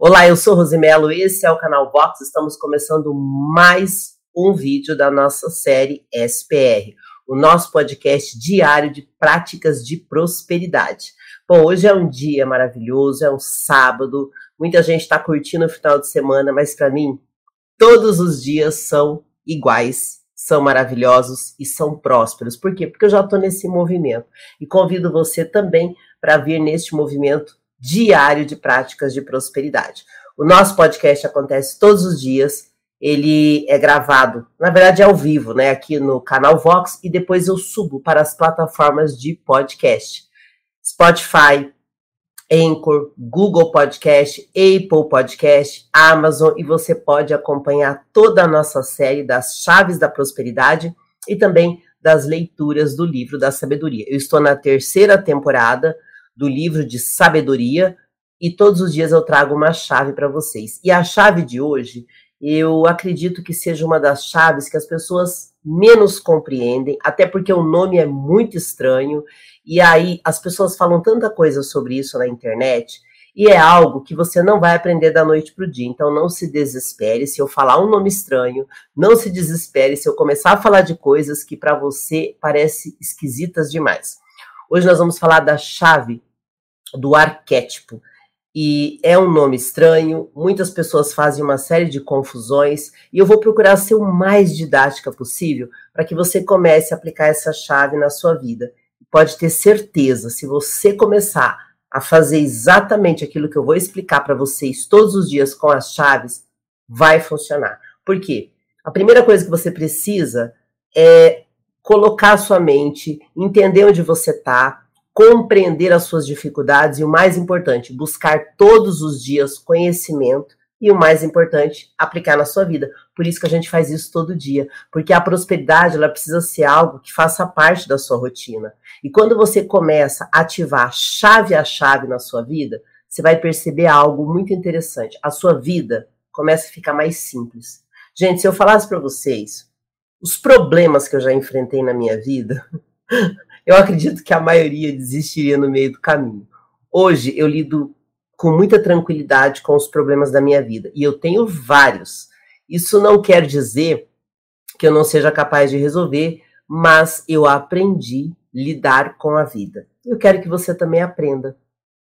Olá, eu sou Rosimelo, esse é o canal Vox. Estamos começando mais um vídeo da nossa série SPR, o nosso podcast diário de práticas de prosperidade. Bom, hoje é um dia maravilhoso, é um sábado, muita gente está curtindo o final de semana, mas para mim, todos os dias são iguais, são maravilhosos e são prósperos. Por quê? Porque eu já estou nesse movimento e convido você também para vir neste movimento diário de práticas de prosperidade. O nosso podcast acontece todos os dias, ele é gravado, na verdade é ao vivo, né, aqui no canal Vox e depois eu subo para as plataformas de podcast. Spotify, Anchor, Google Podcast, Apple Podcast, Amazon e você pode acompanhar toda a nossa série das chaves da prosperidade e também das leituras do livro da sabedoria. Eu estou na terceira temporada, do livro de sabedoria e todos os dias eu trago uma chave para vocês. E a chave de hoje, eu acredito que seja uma das chaves que as pessoas menos compreendem, até porque o nome é muito estranho e aí as pessoas falam tanta coisa sobre isso na internet. E é algo que você não vai aprender da noite para o dia. Então não se desespere se eu falar um nome estranho. Não se desespere se eu começar a falar de coisas que para você parecem esquisitas demais. Hoje nós vamos falar da chave do arquétipo. E é um nome estranho, muitas pessoas fazem uma série de confusões, e eu vou procurar ser o mais didática possível para que você comece a aplicar essa chave na sua vida. Pode ter certeza, se você começar a fazer exatamente aquilo que eu vou explicar para vocês todos os dias com as chaves, vai funcionar. Por quê? A primeira coisa que você precisa é colocar a sua mente, entender onde você está, compreender as suas dificuldades e o mais importante, buscar todos os dias conhecimento e o mais importante, aplicar na sua vida. Por isso que a gente faz isso todo dia, porque a prosperidade ela precisa ser algo que faça parte da sua rotina. E quando você começa a ativar chave a chave na sua vida, você vai perceber algo muito interessante. A sua vida começa a ficar mais simples. Gente, se eu falasse para vocês os problemas que eu já enfrentei na minha vida, eu acredito que a maioria desistiria no meio do caminho. Hoje eu lido com muita tranquilidade com os problemas da minha vida e eu tenho vários. Isso não quer dizer que eu não seja capaz de resolver, mas eu aprendi lidar com a vida. Eu quero que você também aprenda.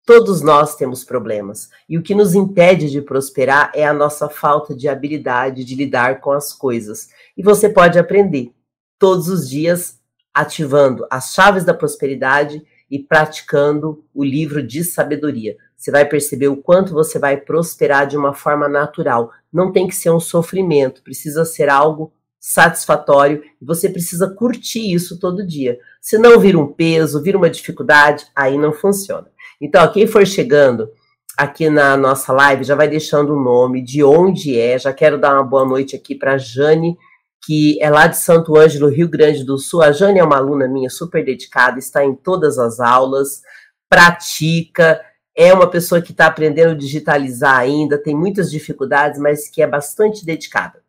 Todos nós temos problemas e o que nos impede de prosperar é a nossa falta de habilidade de lidar com as coisas. E você pode aprender todos os dias ativando as chaves da prosperidade e praticando o livro de sabedoria. Você vai perceber o quanto você vai prosperar de uma forma natural. Não tem que ser um sofrimento, precisa ser algo satisfatório e você precisa curtir isso todo dia. Se não vir um peso, vir uma dificuldade, aí não funciona. Então, quem for chegando aqui na nossa live, já vai deixando o nome, de onde é. Já quero dar uma boa noite aqui para Jane que é lá de Santo Ângelo, Rio Grande do Sul. A Jane é uma aluna minha super dedicada, está em todas as aulas, pratica, é uma pessoa que está aprendendo a digitalizar ainda, tem muitas dificuldades, mas que é bastante dedicada.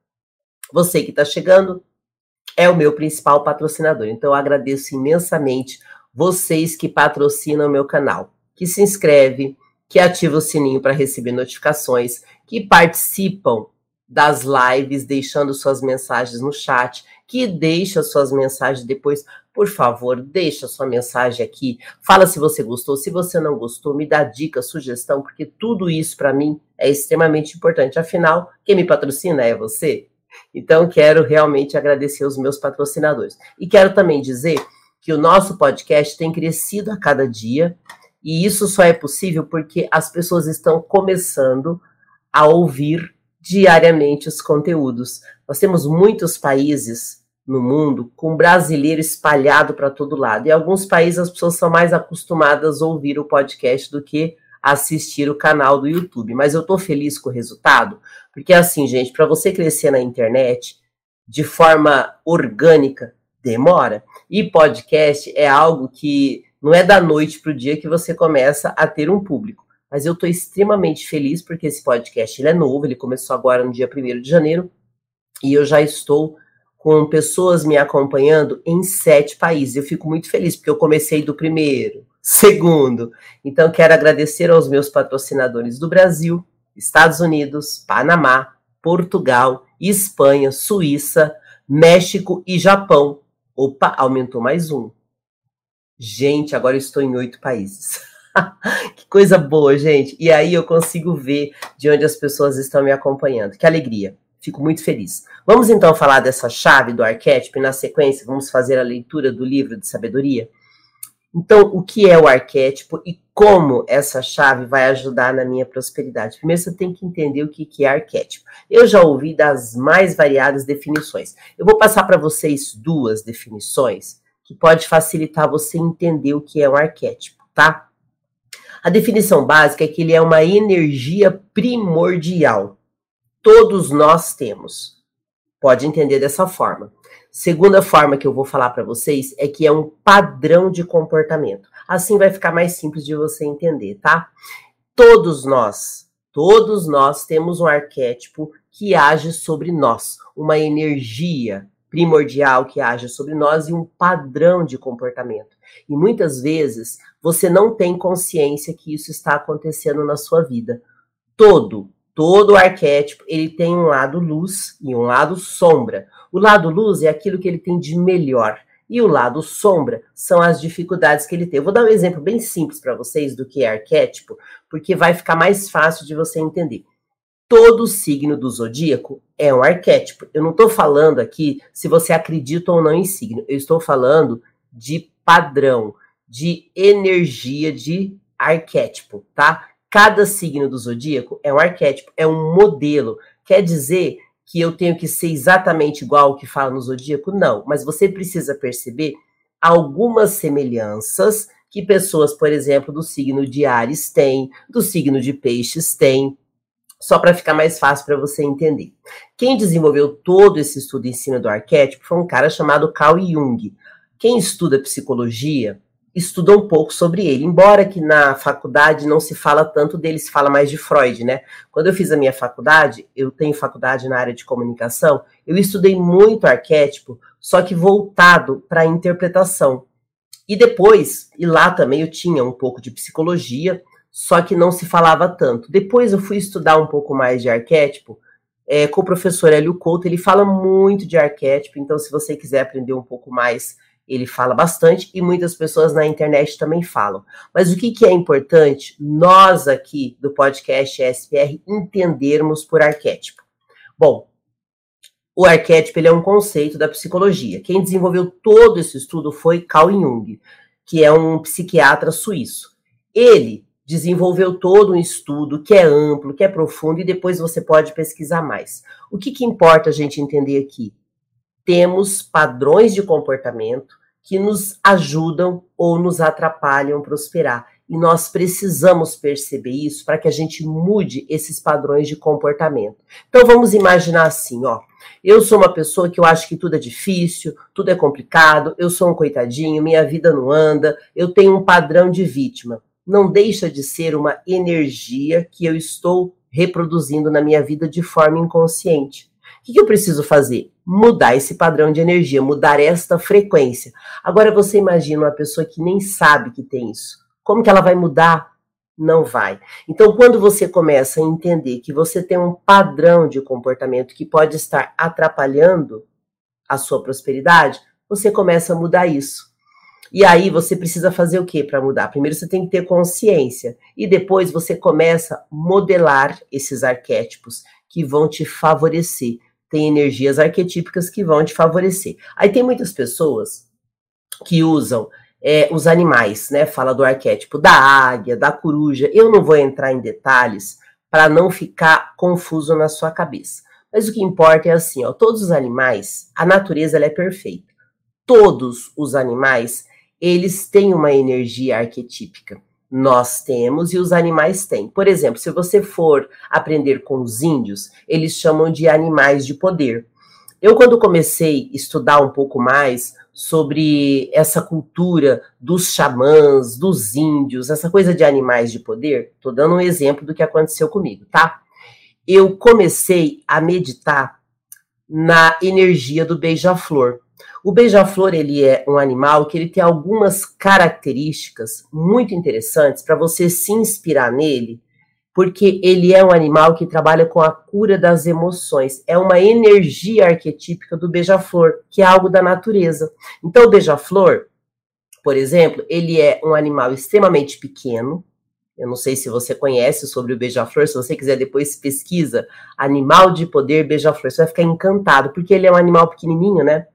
Você que está chegando é o meu principal patrocinador, então eu agradeço imensamente vocês que patrocinam o meu canal, que se inscreve, que ativa o sininho para receber notificações, que participam das lives, deixando suas mensagens no chat, que deixa suas mensagens depois. Por favor, deixa sua mensagem aqui. Fala se você gostou, se você não gostou, me dá dica, sugestão, porque tudo isso para mim é extremamente importante. Afinal, quem me patrocina é você. Então, quero realmente agradecer os meus patrocinadores. E quero também dizer que o nosso podcast tem crescido a cada dia, e isso só é possível porque as pessoas estão começando a ouvir diariamente os conteúdos. Nós temos muitos países no mundo com brasileiro espalhado para todo lado. E alguns países as pessoas são mais acostumadas a ouvir o podcast do que assistir o canal do YouTube. Mas eu estou feliz com o resultado, porque assim, gente, para você crescer na internet de forma orgânica, demora. E podcast é algo que não é da noite para o dia que você começa a ter um público mas eu estou extremamente feliz porque esse podcast ele é novo, ele começou agora no dia 1 de janeiro, e eu já estou com pessoas me acompanhando em sete países. Eu fico muito feliz, porque eu comecei do primeiro, segundo. Então, quero agradecer aos meus patrocinadores do Brasil, Estados Unidos, Panamá, Portugal, Espanha, Suíça, México e Japão. Opa, aumentou mais um. Gente, agora estou em oito países. que coisa boa, gente. E aí eu consigo ver de onde as pessoas estão me acompanhando. Que alegria. Fico muito feliz. Vamos então falar dessa chave do arquétipo e na sequência vamos fazer a leitura do livro de sabedoria. Então, o que é o arquétipo e como essa chave vai ajudar na minha prosperidade? Primeiro, você tem que entender o que é arquétipo. Eu já ouvi das mais variadas definições. Eu vou passar para vocês duas definições que pode facilitar você entender o que é um arquétipo, tá? A definição básica é que ele é uma energia primordial. Todos nós temos. Pode entender dessa forma. Segunda forma que eu vou falar para vocês é que é um padrão de comportamento. Assim vai ficar mais simples de você entender, tá? Todos nós, todos nós temos um arquétipo que age sobre nós, uma energia primordial que age sobre nós e um padrão de comportamento. E muitas vezes você não tem consciência que isso está acontecendo na sua vida. Todo, todo arquétipo, ele tem um lado luz e um lado sombra. O lado luz é aquilo que ele tem de melhor. E o lado sombra são as dificuldades que ele tem. Eu vou dar um exemplo bem simples para vocês do que é arquétipo, porque vai ficar mais fácil de você entender. Todo signo do zodíaco é um arquétipo. Eu não estou falando aqui se você acredita ou não em signo. Eu estou falando de padrão, de energia, de arquétipo, tá? Cada signo do zodíaco é um arquétipo, é um modelo. Quer dizer que eu tenho que ser exatamente igual ao que fala no zodíaco? Não, mas você precisa perceber algumas semelhanças que pessoas, por exemplo, do signo de Ares têm, do signo de Peixes têm, só para ficar mais fácil para você entender. Quem desenvolveu todo esse estudo em cima do arquétipo foi um cara chamado Carl Jung. Quem estuda psicologia estuda um pouco sobre ele, embora que na faculdade não se fala tanto dele, se fala mais de Freud, né? Quando eu fiz a minha faculdade, eu tenho faculdade na área de comunicação, eu estudei muito arquétipo, só que voltado para a interpretação. E depois, e lá também eu tinha um pouco de psicologia, só que não se falava tanto. Depois eu fui estudar um pouco mais de arquétipo, é, com o professor Hélio Couto, ele fala muito de arquétipo, então se você quiser aprender um pouco mais ele fala bastante e muitas pessoas na internet também falam. Mas o que, que é importante nós aqui do podcast SPR entendermos por arquétipo? Bom, o arquétipo ele é um conceito da psicologia. Quem desenvolveu todo esse estudo foi Carl Jung, que é um psiquiatra suíço. Ele desenvolveu todo um estudo que é amplo, que é profundo, e depois você pode pesquisar mais. O que, que importa a gente entender aqui? Temos padrões de comportamento que nos ajudam ou nos atrapalham prosperar. E nós precisamos perceber isso para que a gente mude esses padrões de comportamento. Então vamos imaginar assim, ó. Eu sou uma pessoa que eu acho que tudo é difícil, tudo é complicado, eu sou um coitadinho, minha vida não anda, eu tenho um padrão de vítima. Não deixa de ser uma energia que eu estou reproduzindo na minha vida de forma inconsciente. O que eu preciso fazer? Mudar esse padrão de energia, mudar esta frequência. Agora você imagina uma pessoa que nem sabe que tem isso. Como que ela vai mudar? Não vai. Então, quando você começa a entender que você tem um padrão de comportamento que pode estar atrapalhando a sua prosperidade, você começa a mudar isso. E aí você precisa fazer o que para mudar? Primeiro você tem que ter consciência e depois você começa a modelar esses arquétipos que vão te favorecer tem energias arquetípicas que vão te favorecer. Aí tem muitas pessoas que usam é, os animais, né? Fala do arquétipo da águia, da coruja. Eu não vou entrar em detalhes para não ficar confuso na sua cabeça. Mas o que importa é assim, ó, todos os animais, a natureza ela é perfeita. Todos os animais, eles têm uma energia arquetípica nós temos e os animais têm. Por exemplo, se você for aprender com os índios, eles chamam de animais de poder. Eu, quando comecei a estudar um pouco mais sobre essa cultura dos xamãs, dos índios, essa coisa de animais de poder, tô dando um exemplo do que aconteceu comigo, tá? Eu comecei a meditar na energia do beija-flor. O beija-flor ele é um animal que ele tem algumas características muito interessantes para você se inspirar nele porque ele é um animal que trabalha com a cura das emoções. É uma energia arquetípica do beija-flor, que é algo da natureza. Então, o beija-flor, por exemplo, ele é um animal extremamente pequeno. Eu não sei se você conhece sobre o beija-flor, se você quiser depois pesquisa animal de poder beija-flor, você vai ficar encantado, porque ele é um animal pequenininho, né?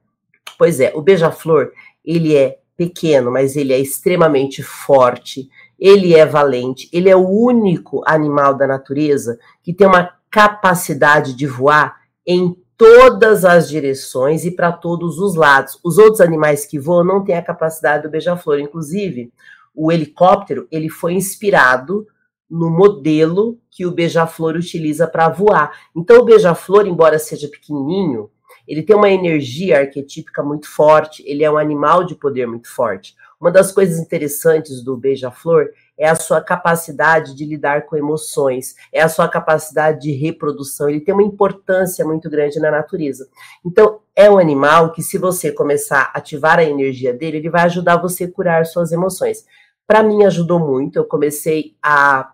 Pois é, o beija-flor, ele é pequeno, mas ele é extremamente forte, ele é valente, ele é o único animal da natureza que tem uma capacidade de voar em todas as direções e para todos os lados. Os outros animais que voam não têm a capacidade do beija-flor. Inclusive, o helicóptero ele foi inspirado no modelo que o beija-flor utiliza para voar. Então, o beija-flor, embora seja pequenininho, ele tem uma energia arquetípica muito forte, ele é um animal de poder muito forte. Uma das coisas interessantes do beija-flor é a sua capacidade de lidar com emoções, é a sua capacidade de reprodução. Ele tem uma importância muito grande na natureza. Então, é um animal que, se você começar a ativar a energia dele, ele vai ajudar você a curar suas emoções. Para mim, ajudou muito. Eu comecei a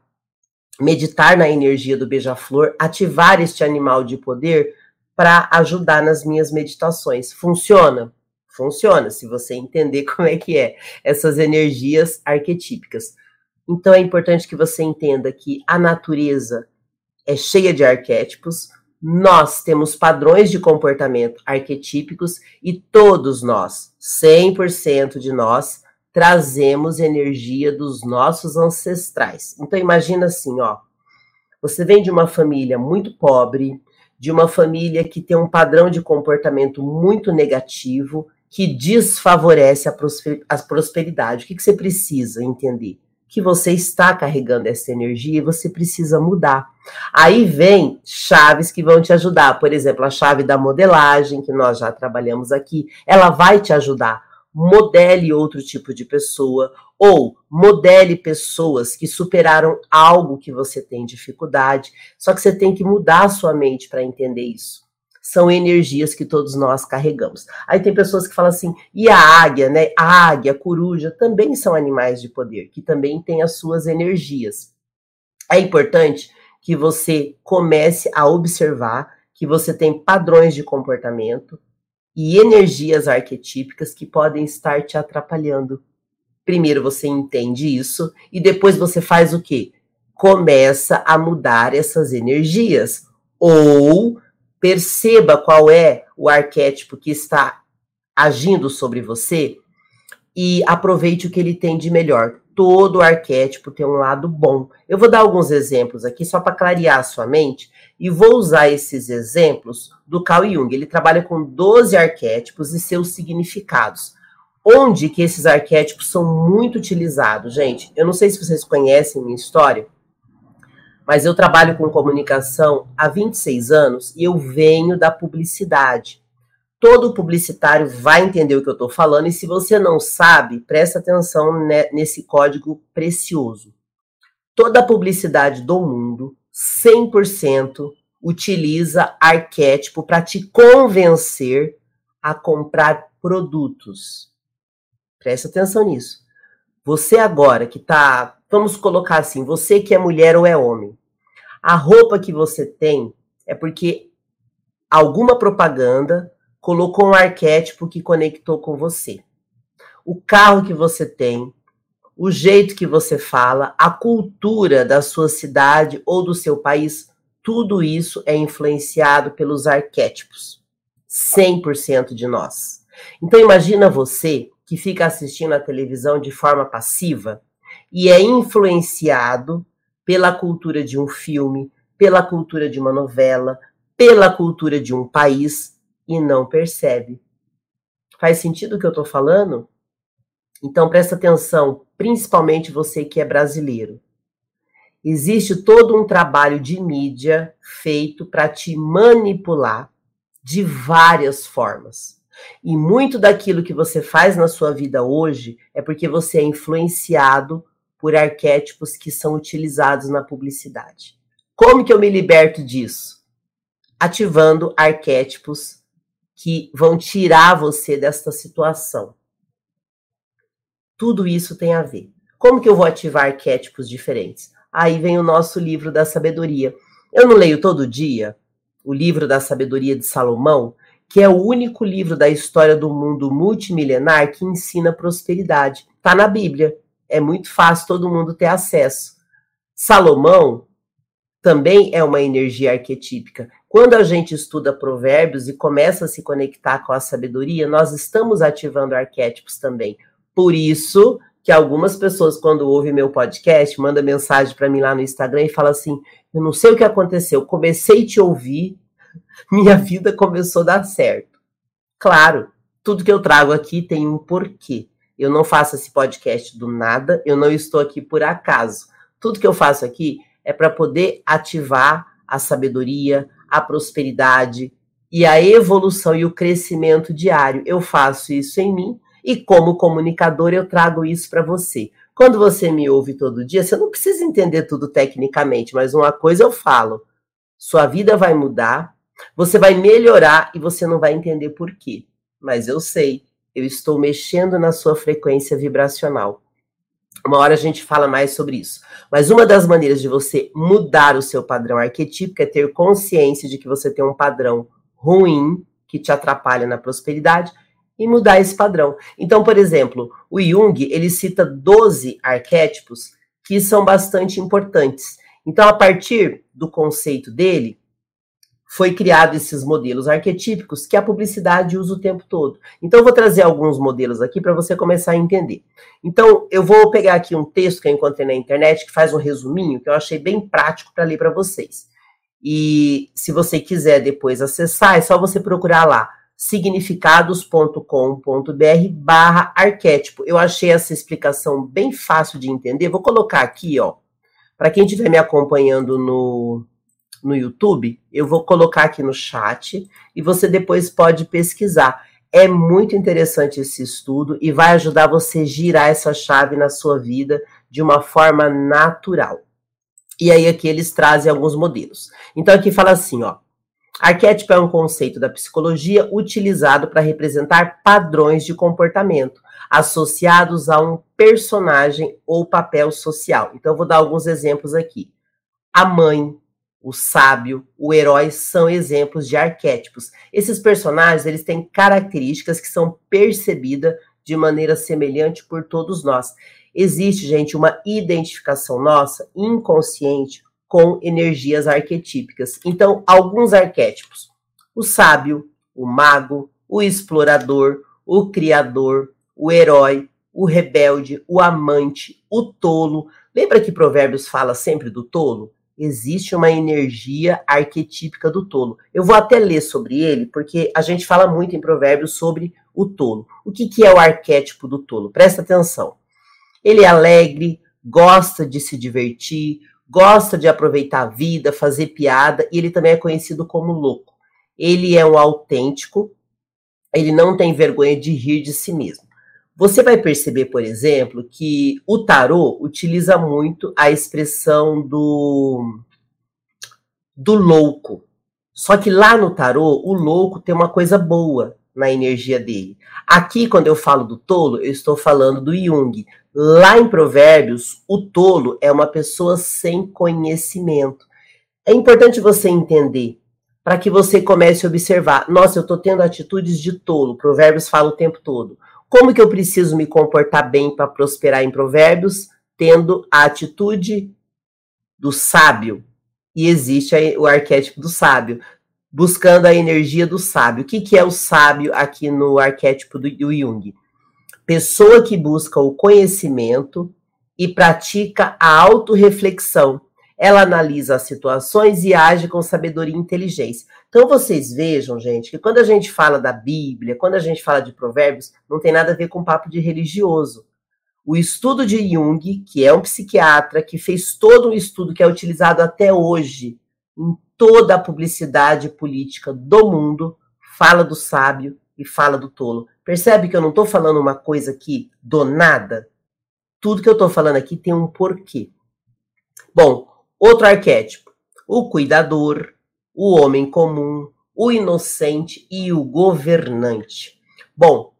meditar na energia do beija-flor, ativar este animal de poder para ajudar nas minhas meditações. Funciona? Funciona, se você entender como é que é essas energias arquetípicas. Então é importante que você entenda que a natureza é cheia de arquétipos, nós temos padrões de comportamento arquetípicos e todos nós, 100% de nós, trazemos energia dos nossos ancestrais. Então imagina assim, ó, você vem de uma família muito pobre, de uma família que tem um padrão de comportamento muito negativo, que desfavorece a prosperidade. O que, que você precisa entender? que você está carregando essa energia e você precisa mudar. Aí vem chaves que vão te ajudar. Por exemplo, a chave da modelagem, que nós já trabalhamos aqui, ela vai te ajudar. Modele outro tipo de pessoa ou modele pessoas que superaram algo que você tem dificuldade. Só que você tem que mudar a sua mente para entender isso são energias que todos nós carregamos. Aí tem pessoas que falam assim, e a águia, né? A águia, a coruja também são animais de poder, que também têm as suas energias. É importante que você comece a observar que você tem padrões de comportamento e energias arquetípicas que podem estar te atrapalhando. Primeiro você entende isso e depois você faz o quê? Começa a mudar essas energias ou perceba qual é o arquétipo que está agindo sobre você e aproveite o que ele tem de melhor. Todo arquétipo tem um lado bom. Eu vou dar alguns exemplos aqui só para clarear a sua mente e vou usar esses exemplos do Carl Jung. Ele trabalha com 12 arquétipos e seus significados. Onde que esses arquétipos são muito utilizados, gente? Eu não sei se vocês conhecem minha história, mas eu trabalho com comunicação há 26 anos e eu venho da publicidade. Todo publicitário vai entender o que eu estou falando, e se você não sabe, presta atenção nesse código precioso. Toda publicidade do mundo, 100%, utiliza arquétipo para te convencer a comprar produtos. Presta atenção nisso. Você agora que está vamos colocar assim, você que é mulher ou é homem, a roupa que você tem é porque alguma propaganda colocou um arquétipo que conectou com você. O carro que você tem, o jeito que você fala, a cultura da sua cidade ou do seu país, tudo isso é influenciado pelos arquétipos. 100% de nós. Então imagina você que fica assistindo a televisão de forma passiva e é influenciado pela cultura de um filme, pela cultura de uma novela, pela cultura de um país e não percebe. Faz sentido o que eu estou falando? Então presta atenção, principalmente você que é brasileiro. Existe todo um trabalho de mídia feito para te manipular de várias formas. E muito daquilo que você faz na sua vida hoje é porque você é influenciado por arquétipos que são utilizados na publicidade. Como que eu me liberto disso? Ativando arquétipos que vão tirar você desta situação. Tudo isso tem a ver. Como que eu vou ativar arquétipos diferentes? Aí vem o nosso livro da sabedoria. Eu não leio todo dia o livro da sabedoria de Salomão, que é o único livro da história do mundo multimilenar que ensina prosperidade. Está na Bíblia. É muito fácil todo mundo ter acesso. Salomão também é uma energia arquetípica. Quando a gente estuda provérbios e começa a se conectar com a sabedoria, nós estamos ativando arquétipos também. Por isso que algumas pessoas, quando ouvem meu podcast, mandam mensagem para mim lá no Instagram e falam assim: Eu não sei o que aconteceu, comecei a te ouvir, minha vida começou a dar certo. Claro, tudo que eu trago aqui tem um porquê. Eu não faço esse podcast do nada, eu não estou aqui por acaso. Tudo que eu faço aqui é para poder ativar a sabedoria, a prosperidade e a evolução e o crescimento diário. Eu faço isso em mim e, como comunicador, eu trago isso para você. Quando você me ouve todo dia, você não precisa entender tudo tecnicamente, mas uma coisa eu falo: sua vida vai mudar, você vai melhorar e você não vai entender por quê. Mas eu sei, eu estou mexendo na sua frequência vibracional. Uma hora a gente fala mais sobre isso. Mas uma das maneiras de você mudar o seu padrão arquetípico é ter consciência de que você tem um padrão ruim que te atrapalha na prosperidade e mudar esse padrão. Então, por exemplo, o Jung, ele cita 12 arquétipos que são bastante importantes. Então, a partir do conceito dele, foi criado esses modelos arquetípicos que a publicidade usa o tempo todo. Então, eu vou trazer alguns modelos aqui para você começar a entender. Então, eu vou pegar aqui um texto que eu encontrei na internet que faz um resuminho que eu achei bem prático para ler para vocês. E se você quiser depois acessar, é só você procurar lá significados.com.br barra arquétipo. Eu achei essa explicação bem fácil de entender. Vou colocar aqui, ó, para quem estiver me acompanhando no, no YouTube, eu vou colocar aqui no chat e você depois pode pesquisar. É muito interessante esse estudo e vai ajudar você a girar essa chave na sua vida de uma forma natural. E aí aqui eles trazem alguns modelos. Então aqui fala assim, ó. Arquétipo é um conceito da psicologia utilizado para representar padrões de comportamento associados a um personagem ou papel social. Então eu vou dar alguns exemplos aqui. A mãe, o sábio, o herói são exemplos de arquétipos. Esses personagens, eles têm características que são percebidas de maneira semelhante por todos nós. Existe, gente, uma identificação nossa inconsciente com energias arquetípicas. Então, alguns arquétipos: o sábio, o mago, o explorador, o criador, o herói, o rebelde, o amante, o tolo. Lembra que Provérbios fala sempre do tolo? Existe uma energia arquetípica do tolo. Eu vou até ler sobre ele, porque a gente fala muito em provérbios sobre o tolo. O que, que é o arquétipo do tolo? Presta atenção. Ele é alegre, gosta de se divertir, gosta de aproveitar a vida, fazer piada, e ele também é conhecido como louco. Ele é um autêntico, ele não tem vergonha de rir de si mesmo. Você vai perceber, por exemplo, que o tarô utiliza muito a expressão do do louco. Só que lá no tarô, o louco tem uma coisa boa na energia dele. Aqui, quando eu falo do tolo, eu estou falando do Jung. Lá em Provérbios, o tolo é uma pessoa sem conhecimento. É importante você entender para que você comece a observar. Nossa, eu estou tendo atitudes de tolo. Provérbios fala o tempo todo. Como que eu preciso me comportar bem para prosperar em Provérbios? Tendo a atitude do sábio. E existe o arquétipo do sábio, buscando a energia do sábio. O que, que é o sábio aqui no arquétipo do, do Jung? Pessoa que busca o conhecimento e pratica a autorreflexão. Ela analisa as situações e age com sabedoria e inteligência. Então vocês vejam, gente, que quando a gente fala da Bíblia, quando a gente fala de provérbios, não tem nada a ver com papo de religioso. O estudo de Jung, que é um psiquiatra, que fez todo um estudo que é utilizado até hoje em toda a publicidade política do mundo, fala do sábio e fala do tolo. Percebe que eu não estou falando uma coisa aqui do nada? Tudo que eu estou falando aqui tem um porquê. Bom, outro arquétipo: o cuidador, o homem comum, o inocente e o governante. Bom,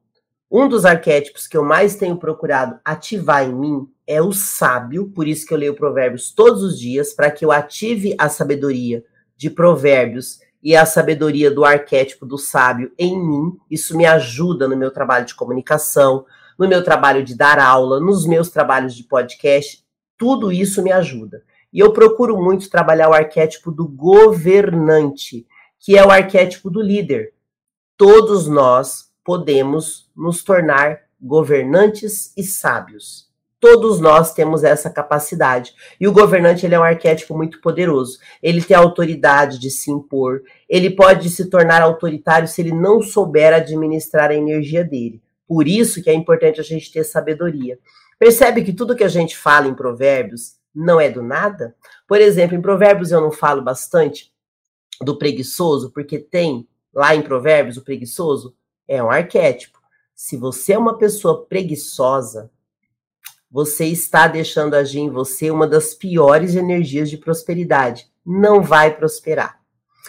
Um dos arquétipos que eu mais tenho procurado ativar em mim é o sábio, por isso que eu leio Provérbios todos os dias, para que eu ative a sabedoria de Provérbios e a sabedoria do arquétipo do sábio em mim. Isso me ajuda no meu trabalho de comunicação, no meu trabalho de dar aula, nos meus trabalhos de podcast. Tudo isso me ajuda. E eu procuro muito trabalhar o arquétipo do governante, que é o arquétipo do líder. Todos nós podemos nos tornar governantes e sábios. Todos nós temos essa capacidade. E o governante ele é um arquétipo muito poderoso. Ele tem a autoridade de se impor. Ele pode se tornar autoritário se ele não souber administrar a energia dele. Por isso que é importante a gente ter sabedoria. Percebe que tudo que a gente fala em provérbios não é do nada? Por exemplo, em provérbios eu não falo bastante do preguiçoso, porque tem lá em provérbios o preguiçoso é um arquétipo. Se você é uma pessoa preguiçosa, você está deixando agir em você uma das piores energias de prosperidade. Não vai prosperar.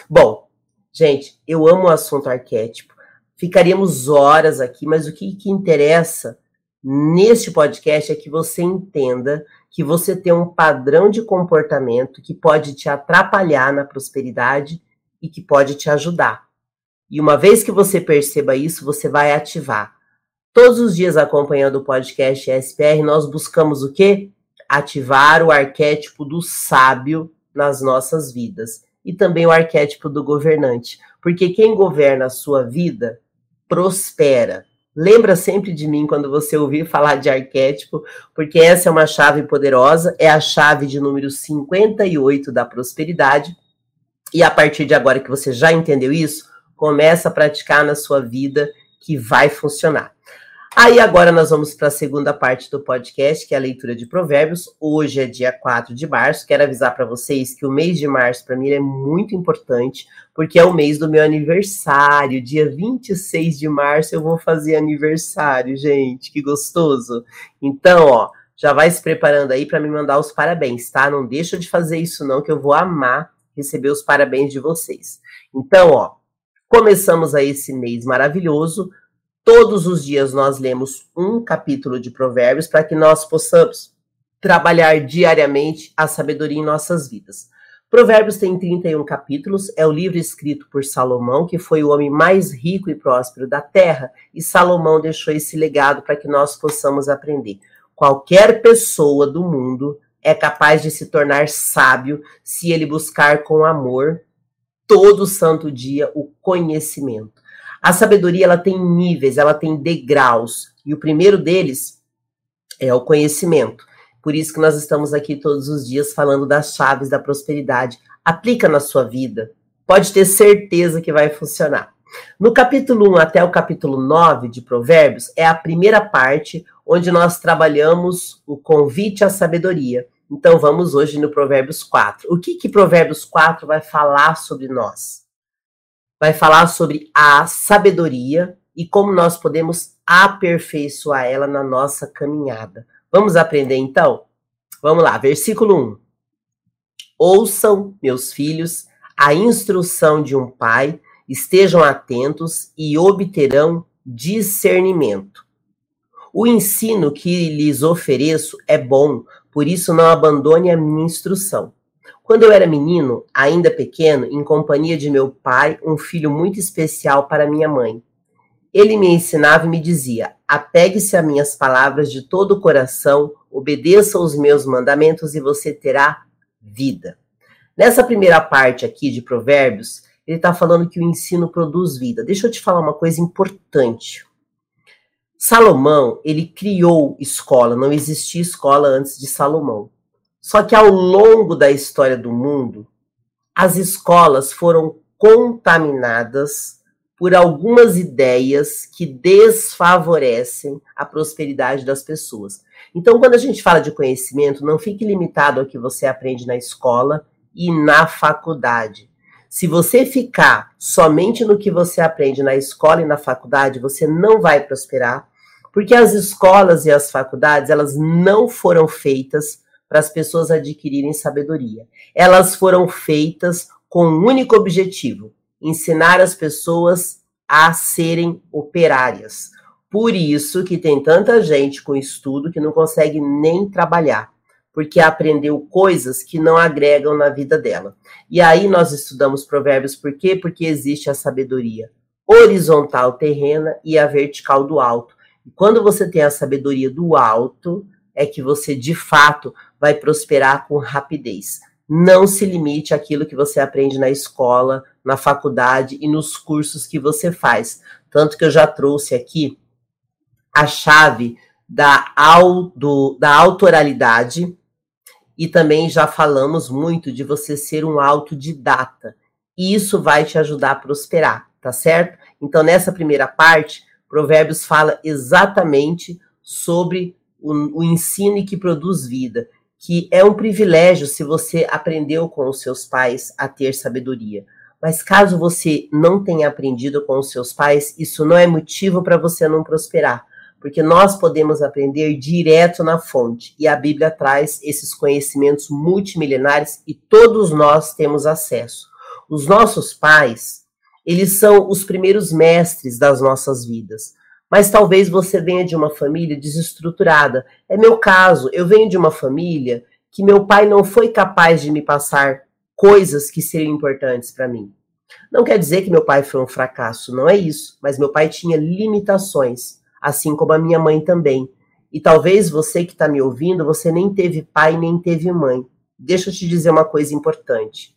Bom, gente, eu amo o assunto arquétipo. Ficaríamos horas aqui, mas o que, que interessa neste podcast é que você entenda que você tem um padrão de comportamento que pode te atrapalhar na prosperidade e que pode te ajudar. E uma vez que você perceba isso, você vai ativar. Todos os dias acompanhando o podcast SPR, nós buscamos o quê? Ativar o arquétipo do sábio nas nossas vidas e também o arquétipo do governante, porque quem governa a sua vida prospera. Lembra sempre de mim quando você ouvir falar de arquétipo, porque essa é uma chave poderosa, é a chave de número 58 da prosperidade. E a partir de agora que você já entendeu isso, começa a praticar na sua vida que vai funcionar. Aí agora nós vamos para a segunda parte do podcast, que é a leitura de provérbios. Hoje é dia 4 de março. Quero avisar para vocês que o mês de março para mim é muito importante, porque é o mês do meu aniversário. Dia 26 de março eu vou fazer aniversário, gente. Que gostoso. Então, ó, já vai se preparando aí para me mandar os parabéns, tá? Não deixa de fazer isso não, que eu vou amar receber os parabéns de vocês. Então, ó, começamos aí esse mês maravilhoso Todos os dias nós lemos um capítulo de Provérbios para que nós possamos trabalhar diariamente a sabedoria em nossas vidas. Provérbios tem 31 capítulos, é o livro escrito por Salomão, que foi o homem mais rico e próspero da terra, e Salomão deixou esse legado para que nós possamos aprender. Qualquer pessoa do mundo é capaz de se tornar sábio se ele buscar com amor todo santo dia o conhecimento. A sabedoria ela tem níveis, ela tem degraus, e o primeiro deles é o conhecimento. Por isso que nós estamos aqui todos os dias falando das chaves da prosperidade. Aplica na sua vida. Pode ter certeza que vai funcionar. No capítulo 1 até o capítulo 9 de Provérbios é a primeira parte onde nós trabalhamos o convite à sabedoria. Então vamos hoje no Provérbios 4. O que que Provérbios 4 vai falar sobre nós? Vai falar sobre a sabedoria e como nós podemos aperfeiçoar ela na nossa caminhada. Vamos aprender então? Vamos lá, versículo 1. Ouçam, meus filhos, a instrução de um pai, estejam atentos e obterão discernimento. O ensino que lhes ofereço é bom, por isso não abandone a minha instrução. Quando eu era menino, ainda pequeno, em companhia de meu pai, um filho muito especial para minha mãe. Ele me ensinava e me dizia: apegue-se a minhas palavras de todo o coração, obedeça aos meus mandamentos e você terá vida. Nessa primeira parte aqui de Provérbios, ele está falando que o ensino produz vida. Deixa eu te falar uma coisa importante. Salomão, ele criou escola, não existia escola antes de Salomão. Só que ao longo da história do mundo, as escolas foram contaminadas por algumas ideias que desfavorecem a prosperidade das pessoas. Então, quando a gente fala de conhecimento, não fique limitado ao que você aprende na escola e na faculdade. Se você ficar somente no que você aprende na escola e na faculdade, você não vai prosperar, porque as escolas e as faculdades, elas não foram feitas para as pessoas adquirirem sabedoria. Elas foram feitas com um único objetivo: ensinar as pessoas a serem operárias. Por isso que tem tanta gente com estudo que não consegue nem trabalhar, porque aprendeu coisas que não agregam na vida dela. E aí nós estudamos provérbios por quê? Porque existe a sabedoria horizontal terrena e a vertical do alto. E quando você tem a sabedoria do alto, é que você de fato vai prosperar com rapidez. Não se limite àquilo que você aprende na escola, na faculdade e nos cursos que você faz. Tanto que eu já trouxe aqui a chave da, do, da autoralidade e também já falamos muito de você ser um autodidata. E isso vai te ajudar a prosperar, tá certo? Então, nessa primeira parte, Provérbios fala exatamente sobre o, o ensino que produz vida, que é um privilégio se você aprendeu com os seus pais a ter sabedoria. Mas caso você não tenha aprendido com os seus pais, isso não é motivo para você não prosperar, porque nós podemos aprender direto na fonte, e a Bíblia traz esses conhecimentos multimilenares e todos nós temos acesso. Os nossos pais, eles são os primeiros mestres das nossas vidas. Mas talvez você venha de uma família desestruturada. É meu caso, eu venho de uma família que meu pai não foi capaz de me passar coisas que seriam importantes para mim. Não quer dizer que meu pai foi um fracasso, não é isso, mas meu pai tinha limitações, assim como a minha mãe também. E talvez você que está me ouvindo, você nem teve pai nem teve mãe. Deixa eu te dizer uma coisa importante.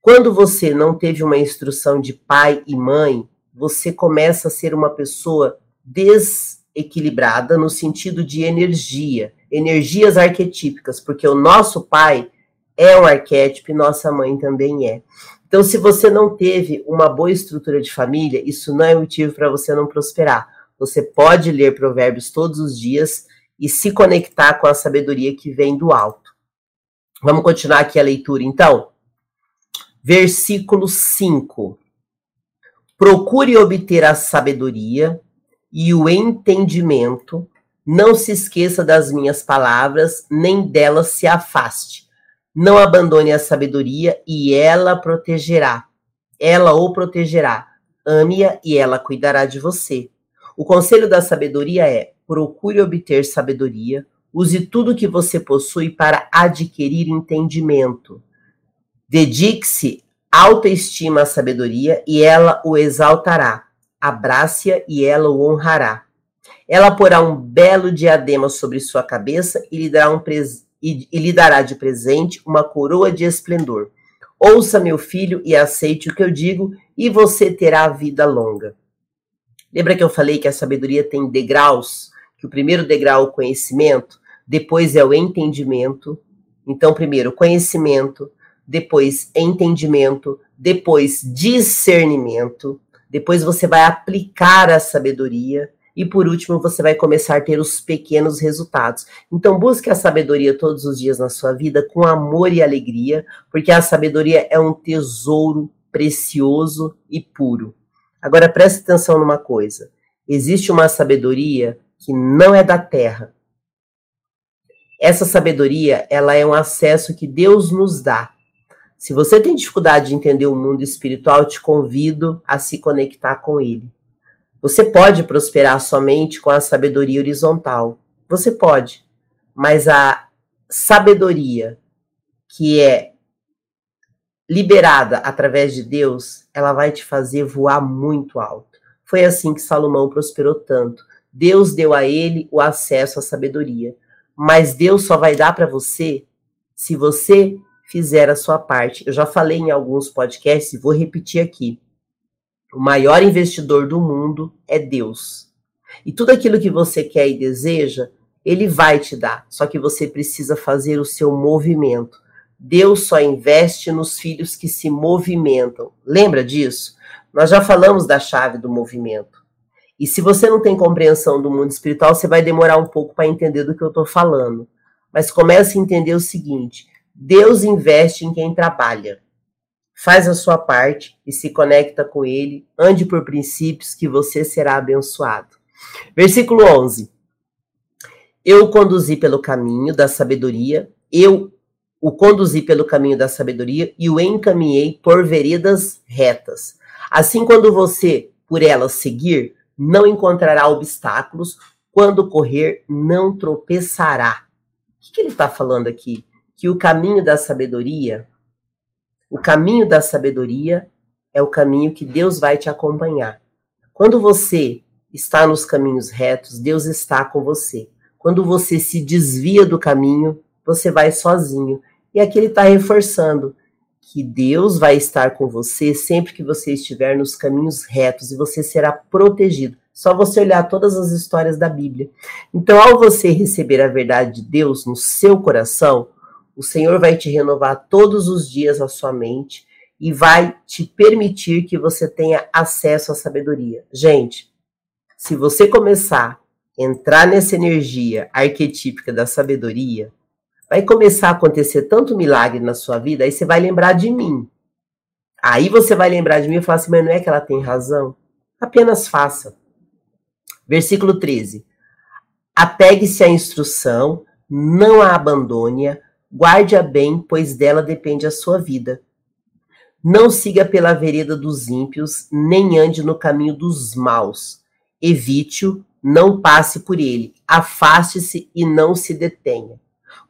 Quando você não teve uma instrução de pai e mãe, você começa a ser uma pessoa desequilibrada no sentido de energia, energias arquetípicas, porque o nosso pai é um arquétipo e nossa mãe também é. Então, se você não teve uma boa estrutura de família, isso não é motivo para você não prosperar. Você pode ler provérbios todos os dias e se conectar com a sabedoria que vem do alto. Vamos continuar aqui a leitura, então? Versículo 5. Procure obter a sabedoria e o entendimento, não se esqueça das minhas palavras, nem delas se afaste não abandone a sabedoria e ela protegerá. Ela o protegerá. Ame-a e ela cuidará de você. O conselho da sabedoria é: procure obter sabedoria, use tudo que você possui para adquirir entendimento. Dedique-se autoestima à sabedoria e ela o exaltará. Abrace-a e ela o honrará. Ela porá um belo diadema sobre sua cabeça e lhe dará um presente e, e lhe dará de presente uma coroa de esplendor. Ouça, meu filho, e aceite o que eu digo, e você terá vida longa. Lembra que eu falei que a sabedoria tem degraus? Que o primeiro degrau é o conhecimento, depois é o entendimento. Então, primeiro, conhecimento, depois entendimento, depois discernimento, depois você vai aplicar a sabedoria, e por último, você vai começar a ter os pequenos resultados. Então, busque a sabedoria todos os dias na sua vida com amor e alegria, porque a sabedoria é um tesouro precioso e puro. Agora, preste atenção numa coisa: existe uma sabedoria que não é da terra. Essa sabedoria, ela é um acesso que Deus nos dá. Se você tem dificuldade de entender o mundo espiritual, te convido a se conectar com ele. Você pode prosperar somente com a sabedoria horizontal. Você pode. Mas a sabedoria que é liberada através de Deus, ela vai te fazer voar muito alto. Foi assim que Salomão prosperou tanto. Deus deu a ele o acesso à sabedoria. Mas Deus só vai dar para você se você fizer a sua parte. Eu já falei em alguns podcasts e vou repetir aqui. O maior investidor do mundo é Deus. E tudo aquilo que você quer e deseja, ele vai te dar. Só que você precisa fazer o seu movimento. Deus só investe nos filhos que se movimentam. Lembra disso? Nós já falamos da chave do movimento. E se você não tem compreensão do mundo espiritual, você vai demorar um pouco para entender do que eu estou falando. Mas comece a entender o seguinte: Deus investe em quem trabalha faz a sua parte e se conecta com ele, ande por princípios que você será abençoado. Versículo 11. Eu o conduzi pelo caminho da sabedoria, eu o conduzi pelo caminho da sabedoria e o encaminhei por veredas retas. Assim, quando você por elas seguir, não encontrará obstáculos, quando correr, não tropeçará. O que ele está falando aqui? Que o caminho da sabedoria, o caminho da sabedoria é o caminho que Deus vai te acompanhar. Quando você está nos caminhos retos, Deus está com você. Quando você se desvia do caminho, você vai sozinho. E aqui ele está reforçando que Deus vai estar com você sempre que você estiver nos caminhos retos e você será protegido. Só você olhar todas as histórias da Bíblia. Então, ao você receber a verdade de Deus no seu coração, o Senhor vai te renovar todos os dias a sua mente e vai te permitir que você tenha acesso à sabedoria. Gente, se você começar a entrar nessa energia arquetípica da sabedoria, vai começar a acontecer tanto milagre na sua vida, aí você vai lembrar de mim. Aí você vai lembrar de mim e falar assim, mas não é que ela tem razão? Apenas faça. Versículo 13. Apegue-se à instrução, não a abandone, guarde-a bem, pois dela depende a sua vida. Não siga pela vereda dos ímpios, nem ande no caminho dos maus. Evite-o, não passe por ele. Afaste-se e não se detenha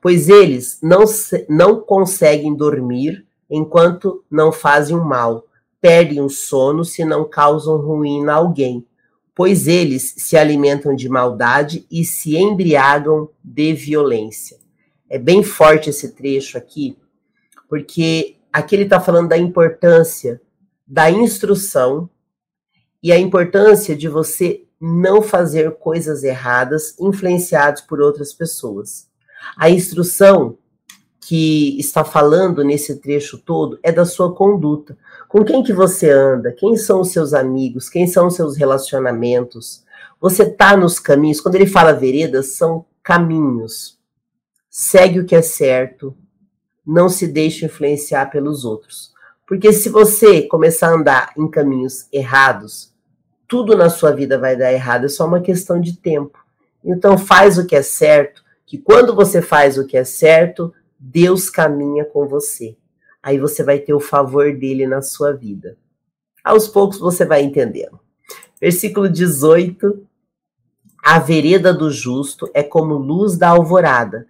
pois eles não, não conseguem dormir enquanto não fazem o mal, perdem o sono se não causam ruína a alguém, pois eles se alimentam de maldade e se embriagam de violência. É bem forte esse trecho aqui, porque aqui ele está falando da importância da instrução e a importância de você não fazer coisas erradas influenciados por outras pessoas. A instrução que está falando nesse trecho todo é da sua conduta. Com quem que você anda? Quem são os seus amigos? Quem são os seus relacionamentos? Você está nos caminhos. Quando ele fala veredas, são caminhos. Segue o que é certo. Não se deixe influenciar pelos outros. Porque se você começar a andar em caminhos errados, tudo na sua vida vai dar errado. É só uma questão de tempo. Então faz o que é certo que quando você faz o que é certo, Deus caminha com você. Aí você vai ter o favor dele na sua vida. Aos poucos você vai entendendo. Versículo 18. A vereda do justo é como luz da alvorada,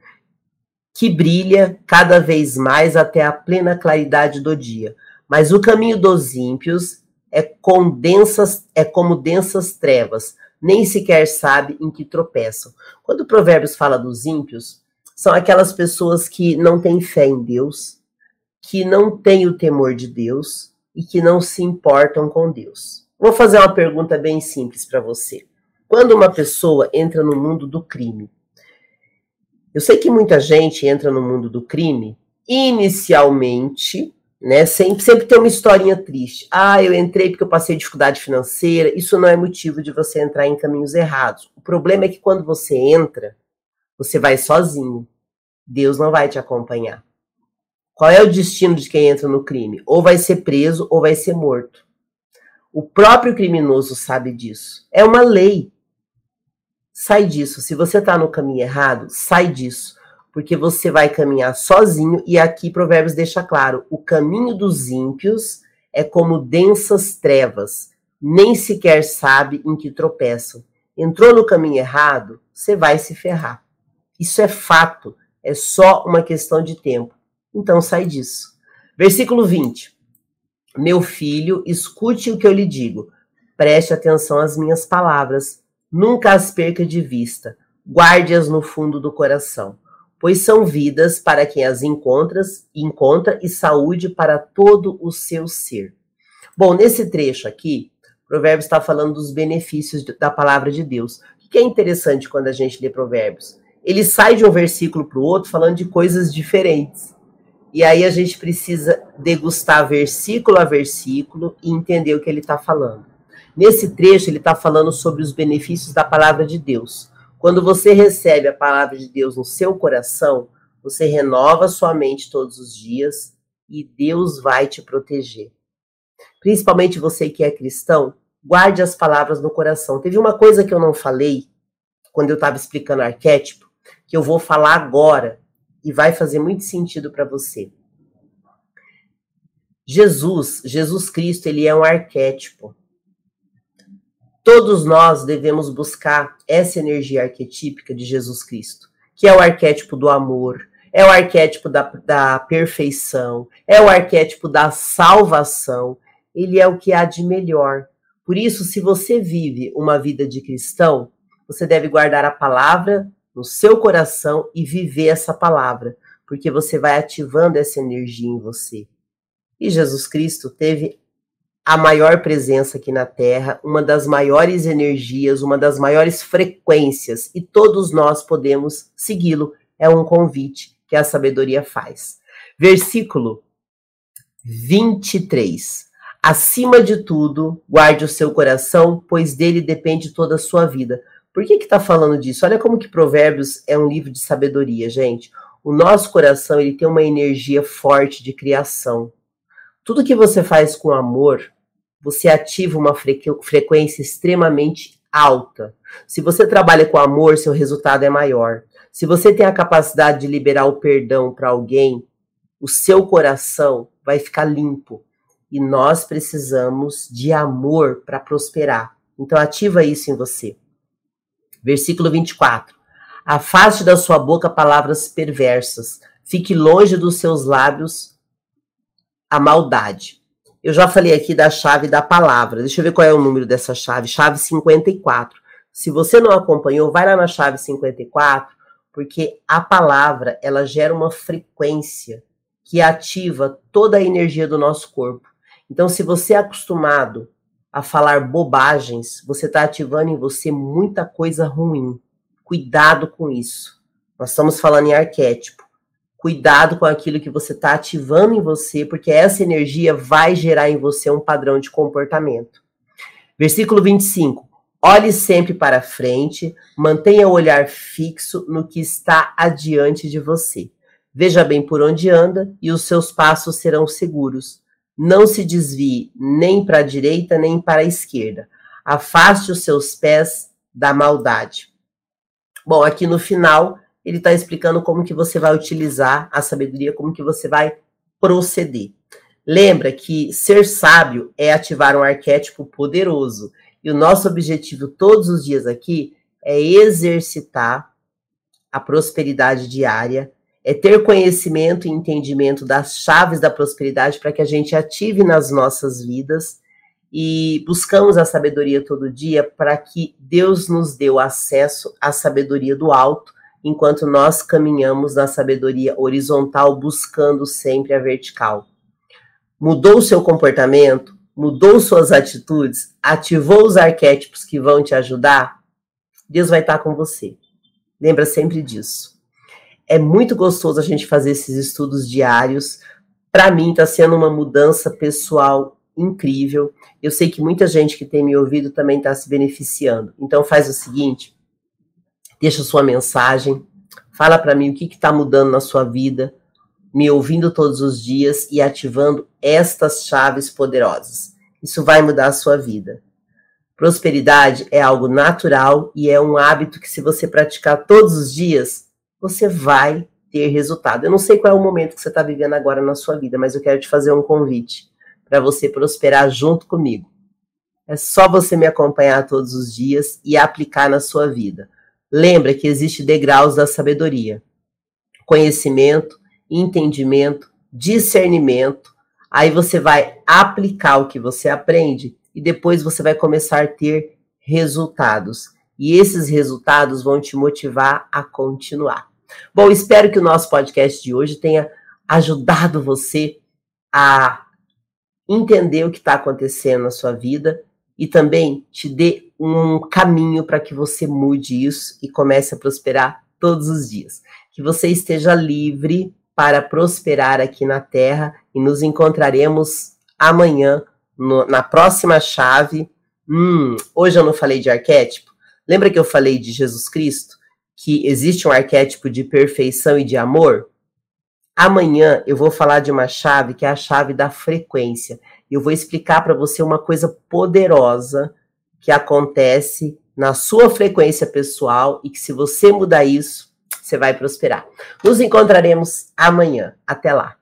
que brilha cada vez mais até a plena claridade do dia. Mas o caminho dos ímpios é, com densas, é como densas trevas, nem sequer sabe em que tropeçam. Quando o Provérbios fala dos ímpios, são aquelas pessoas que não têm fé em Deus, que não têm o temor de Deus e que não se importam com Deus. Vou fazer uma pergunta bem simples para você. Quando uma pessoa entra no mundo do crime, eu sei que muita gente entra no mundo do crime inicialmente né? Sempre, sempre tem uma historinha triste. Ah, eu entrei porque eu passei dificuldade financeira. Isso não é motivo de você entrar em caminhos errados. O problema é que quando você entra, você vai sozinho. Deus não vai te acompanhar. Qual é o destino de quem entra no crime? Ou vai ser preso ou vai ser morto. O próprio criminoso sabe disso. É uma lei. Sai disso. Se você está no caminho errado, sai disso porque você vai caminhar sozinho, e aqui Provérbios deixa claro: o caminho dos ímpios é como densas trevas, nem sequer sabe em que tropeçam. Entrou no caminho errado, você vai se ferrar. Isso é fato, é só uma questão de tempo. Então sai disso. Versículo 20. Meu filho, escute o que eu lhe digo. Preste atenção às minhas palavras. Nunca as perca de vista. Guarde-as no fundo do coração pois são vidas para quem as encontra, encontra e saúde para todo o seu ser. Bom, nesse trecho aqui, Provérbios está falando dos benefícios da palavra de Deus. O que é interessante quando a gente lê Provérbios? Ele sai de um versículo para o outro falando de coisas diferentes. E aí a gente precisa degustar versículo a versículo e entender o que ele está falando. Nesse trecho, ele está falando sobre os benefícios da palavra de Deus. Quando você recebe a palavra de Deus no seu coração, você renova sua mente todos os dias e Deus vai te proteger. Principalmente você que é cristão, guarde as palavras no coração. Teve uma coisa que eu não falei quando eu estava explicando arquétipo, que eu vou falar agora e vai fazer muito sentido para você. Jesus, Jesus Cristo, ele é um arquétipo. Todos nós devemos buscar essa energia arquetípica de Jesus Cristo, que é o arquétipo do amor, é o arquétipo da, da perfeição, é o arquétipo da salvação. Ele é o que há de melhor. Por isso, se você vive uma vida de cristão, você deve guardar a palavra no seu coração e viver essa palavra, porque você vai ativando essa energia em você. E Jesus Cristo teve a maior presença aqui na Terra, uma das maiores energias, uma das maiores frequências, e todos nós podemos segui-lo. É um convite que a sabedoria faz. Versículo 23. Acima de tudo, guarde o seu coração, pois dele depende toda a sua vida. Por que que tá falando disso? Olha como que Provérbios é um livro de sabedoria, gente. O nosso coração, ele tem uma energia forte de criação. Tudo que você faz com amor, você ativa uma frequência extremamente alta. Se você trabalha com amor, seu resultado é maior. Se você tem a capacidade de liberar o perdão para alguém, o seu coração vai ficar limpo. E nós precisamos de amor para prosperar. Então ativa isso em você. Versículo 24. Afaste da sua boca palavras perversas. Fique longe dos seus lábios a maldade. Eu já falei aqui da chave da palavra. Deixa eu ver qual é o número dessa chave. Chave 54. Se você não acompanhou, vai lá na chave 54, porque a palavra, ela gera uma frequência que ativa toda a energia do nosso corpo. Então, se você é acostumado a falar bobagens, você está ativando em você muita coisa ruim. Cuidado com isso. Nós estamos falando em arquétipo. Cuidado com aquilo que você está ativando em você, porque essa energia vai gerar em você um padrão de comportamento. Versículo 25. Olhe sempre para frente, mantenha o olhar fixo no que está adiante de você. Veja bem por onde anda e os seus passos serão seguros. Não se desvie nem para a direita nem para a esquerda. Afaste os seus pés da maldade. Bom, aqui no final ele está explicando como que você vai utilizar a sabedoria, como que você vai proceder. Lembra que ser sábio é ativar um arquétipo poderoso. E o nosso objetivo todos os dias aqui é exercitar a prosperidade diária, é ter conhecimento e entendimento das chaves da prosperidade para que a gente ative nas nossas vidas e buscamos a sabedoria todo dia para que Deus nos dê o acesso à sabedoria do alto enquanto nós caminhamos na sabedoria horizontal, buscando sempre a vertical. Mudou o seu comportamento? Mudou suas atitudes? Ativou os arquétipos que vão te ajudar? Deus vai estar com você. Lembra sempre disso. É muito gostoso a gente fazer esses estudos diários. Para mim, está sendo uma mudança pessoal incrível. Eu sei que muita gente que tem me ouvido também está se beneficiando. Então, faz o seguinte: deixa sua mensagem, fala para mim o que está mudando na sua vida, me ouvindo todos os dias e ativando estas chaves poderosas. Isso vai mudar a sua vida. Prosperidade é algo natural e é um hábito que, se você praticar todos os dias, você vai ter resultado. Eu não sei qual é o momento que você está vivendo agora na sua vida, mas eu quero te fazer um convite para você prosperar junto comigo. É só você me acompanhar todos os dias e aplicar na sua vida. Lembra que existe degraus da sabedoria: conhecimento, entendimento, discernimento. Aí você vai aplicar o que você aprende e depois você vai começar a ter resultados. E esses resultados vão te motivar a continuar. Bom, espero que o nosso podcast de hoje tenha ajudado você a entender o que está acontecendo na sua vida e também te dê um caminho para que você mude isso e comece a prosperar todos os dias. Que você esteja livre para prosperar aqui na Terra e nos encontraremos amanhã no, na próxima chave. Hum, hoje eu não falei de arquétipo. Lembra que eu falei de Jesus Cristo? Que existe um arquétipo de perfeição e de amor? Amanhã eu vou falar de uma chave que é a chave da frequência. Eu vou explicar para você uma coisa poderosa que acontece na sua frequência pessoal e que se você mudar isso, você vai prosperar. Nos encontraremos amanhã. Até lá.